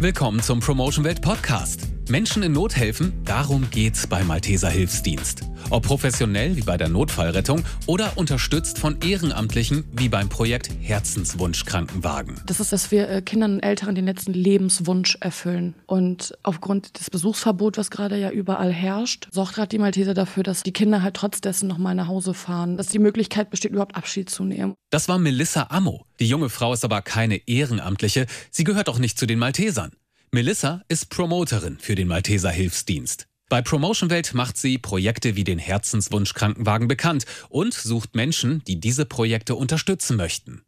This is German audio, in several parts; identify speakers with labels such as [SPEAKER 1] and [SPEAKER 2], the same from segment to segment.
[SPEAKER 1] Willkommen zum Promotion Welt Podcast. Menschen in Not helfen, darum geht's beim Malteser Hilfsdienst. Ob professionell wie bei der Notfallrettung oder unterstützt von Ehrenamtlichen wie beim Projekt Herzenswunsch Krankenwagen.
[SPEAKER 2] Das ist, dass wir äh, Kindern und Älteren den letzten Lebenswunsch erfüllen. Und aufgrund des Besuchsverbots, was gerade ja überall herrscht, sorgt gerade die Malteser dafür, dass die Kinder halt trotz dessen nochmal nach Hause fahren, dass die Möglichkeit besteht, überhaupt Abschied zu nehmen.
[SPEAKER 1] Das war Melissa Ammo. Die junge Frau ist aber keine Ehrenamtliche. Sie gehört auch nicht zu den Maltesern. Melissa ist Promoterin für den Malteser Hilfsdienst. Bei Promotion Welt macht sie Projekte wie den Herzenswunsch Krankenwagen bekannt und sucht Menschen, die diese Projekte unterstützen möchten.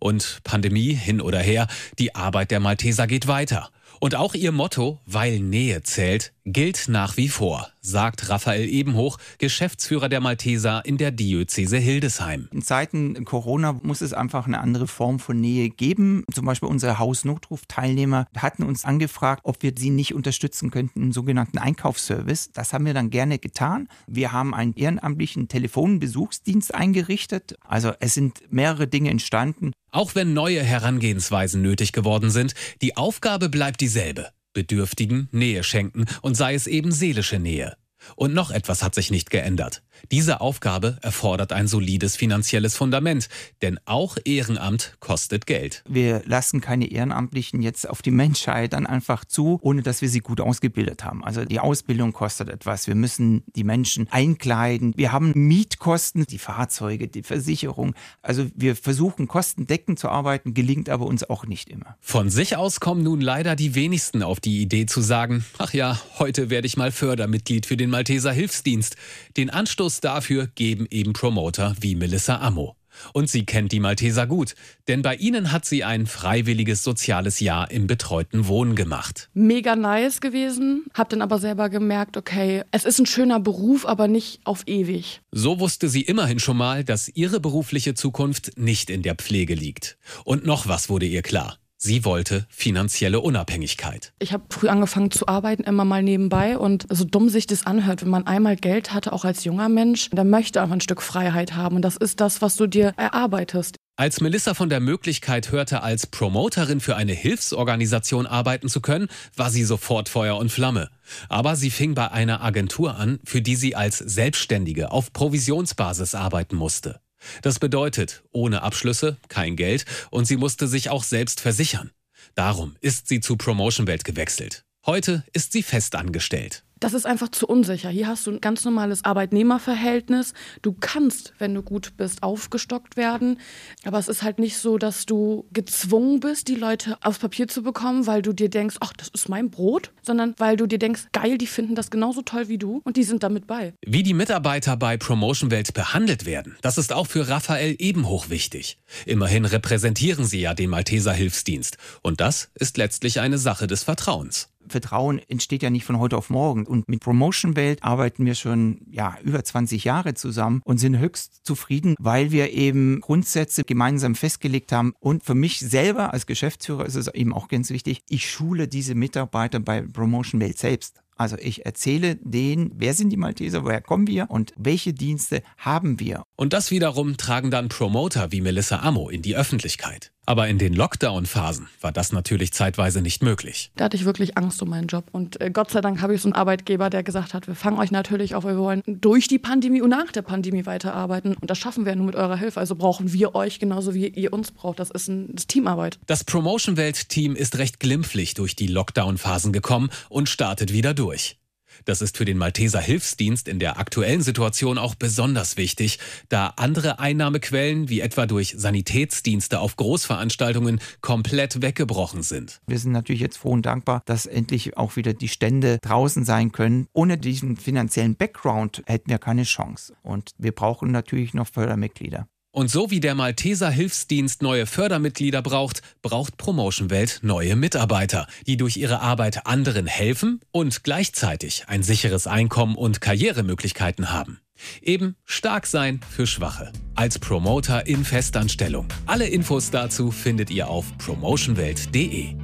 [SPEAKER 1] Und Pandemie hin oder her, die Arbeit der Malteser geht weiter. Und auch ihr Motto, weil Nähe zählt, gilt nach wie vor, sagt Raphael Ebenhoch, Geschäftsführer der Malteser in der Diözese Hildesheim.
[SPEAKER 3] In Zeiten Corona muss es einfach eine andere Form von Nähe geben. Zum Beispiel unsere Hausnotruf-Teilnehmer hatten uns angefragt, ob wir sie nicht unterstützen könnten im sogenannten Einkaufsservice. Das haben wir dann gerne getan. Wir haben einen ehrenamtlichen Telefonbesuchsdienst eingerichtet. Also es sind mehrere Dinge entstanden.
[SPEAKER 1] Auch wenn neue Herangehensweisen nötig geworden sind, die Aufgabe bleibt dieselbe. Bedürftigen Nähe schenken und sei es eben seelische Nähe. Und noch etwas hat sich nicht geändert. Diese Aufgabe erfordert ein solides finanzielles Fundament, denn auch Ehrenamt kostet Geld.
[SPEAKER 3] Wir lassen keine Ehrenamtlichen jetzt auf die Menschheit dann einfach zu, ohne dass wir sie gut ausgebildet haben. Also die Ausbildung kostet etwas. Wir müssen die Menschen einkleiden. Wir haben Mietkosten, die Fahrzeuge, die Versicherung. Also wir versuchen kostendeckend zu arbeiten, gelingt aber uns auch nicht immer.
[SPEAKER 1] Von sich aus kommen nun leider die wenigsten auf die Idee zu sagen, ach ja, heute werde ich mal Fördermitglied für den Malteser Hilfsdienst. Den Anstoß dafür geben eben Promoter wie Melissa Ammo. Und sie kennt die Malteser gut, denn bei ihnen hat sie ein freiwilliges soziales Jahr im betreuten Wohnen gemacht.
[SPEAKER 2] Mega nice gewesen, hab dann aber selber gemerkt, okay, es ist ein schöner Beruf, aber nicht auf ewig.
[SPEAKER 1] So wusste sie immerhin schon mal, dass ihre berufliche Zukunft nicht in der Pflege liegt. Und noch was wurde ihr klar. Sie wollte finanzielle Unabhängigkeit.
[SPEAKER 2] Ich habe früh angefangen zu arbeiten, immer mal nebenbei. Und so dumm sich das anhört, wenn man einmal Geld hatte, auch als junger Mensch, dann möchte einfach ein Stück Freiheit haben. Und das ist das, was du dir erarbeitest.
[SPEAKER 1] Als Melissa von der Möglichkeit hörte, als Promoterin für eine Hilfsorganisation arbeiten zu können, war sie sofort Feuer und Flamme. Aber sie fing bei einer Agentur an, für die sie als Selbstständige auf Provisionsbasis arbeiten musste. Das bedeutet, ohne Abschlüsse kein Geld und sie musste sich auch selbst versichern. Darum ist sie zu Promotion Welt gewechselt. Heute ist sie fest angestellt
[SPEAKER 2] das ist einfach zu unsicher. Hier hast du ein ganz normales Arbeitnehmerverhältnis. Du kannst, wenn du gut bist, aufgestockt werden. Aber es ist halt nicht so, dass du gezwungen bist, die Leute aufs Papier zu bekommen, weil du dir denkst, ach, das ist mein Brot, sondern weil du dir denkst, geil, die finden das genauso toll wie du und die sind damit bei.
[SPEAKER 1] Wie die Mitarbeiter bei Promotion Welt behandelt werden, das ist auch für Raphael ebenhoch wichtig. Immerhin repräsentieren sie ja den Malteser Hilfsdienst. Und das ist letztlich eine Sache des Vertrauens.
[SPEAKER 3] Vertrauen entsteht ja nicht von heute auf morgen. Und mit Promotion Welt arbeiten wir schon ja, über 20 Jahre zusammen und sind höchst zufrieden, weil wir eben Grundsätze gemeinsam festgelegt haben. Und für mich selber als Geschäftsführer ist es eben auch ganz wichtig, ich schule diese Mitarbeiter bei Promotion Welt selbst. Also ich erzähle denen, wer sind die Malteser, woher kommen wir und welche Dienste haben wir.
[SPEAKER 1] Und das wiederum tragen dann Promoter wie Melissa Ammo in die Öffentlichkeit. Aber in den Lockdown-Phasen war das natürlich zeitweise nicht möglich.
[SPEAKER 2] Da hatte ich wirklich Angst um meinen Job. Und äh, Gott sei Dank habe ich so einen Arbeitgeber, der gesagt hat, wir fangen euch natürlich auf, wir wollen durch die Pandemie und nach der Pandemie weiterarbeiten. Und das schaffen wir nur mit eurer Hilfe. Also brauchen wir euch genauso wie ihr uns braucht. Das ist ein das Teamarbeit.
[SPEAKER 1] Das Promotion-Welt-Team ist recht glimpflich durch die Lockdown-Phasen gekommen und startet wieder durch. Das ist für den Malteser Hilfsdienst in der aktuellen Situation auch besonders wichtig, da andere Einnahmequellen wie etwa durch Sanitätsdienste auf Großveranstaltungen komplett weggebrochen sind.
[SPEAKER 3] Wir sind natürlich jetzt froh und dankbar, dass endlich auch wieder die Stände draußen sein können. Ohne diesen finanziellen Background hätten wir keine Chance. Und wir brauchen natürlich noch Fördermitglieder.
[SPEAKER 1] Und so wie der Malteser Hilfsdienst neue Fördermitglieder braucht, braucht Promotion Welt neue Mitarbeiter, die durch ihre Arbeit anderen helfen und gleichzeitig ein sicheres Einkommen und Karrieremöglichkeiten haben. Eben stark sein für Schwache. Als Promoter in Festanstellung. Alle Infos dazu findet ihr auf promotionwelt.de.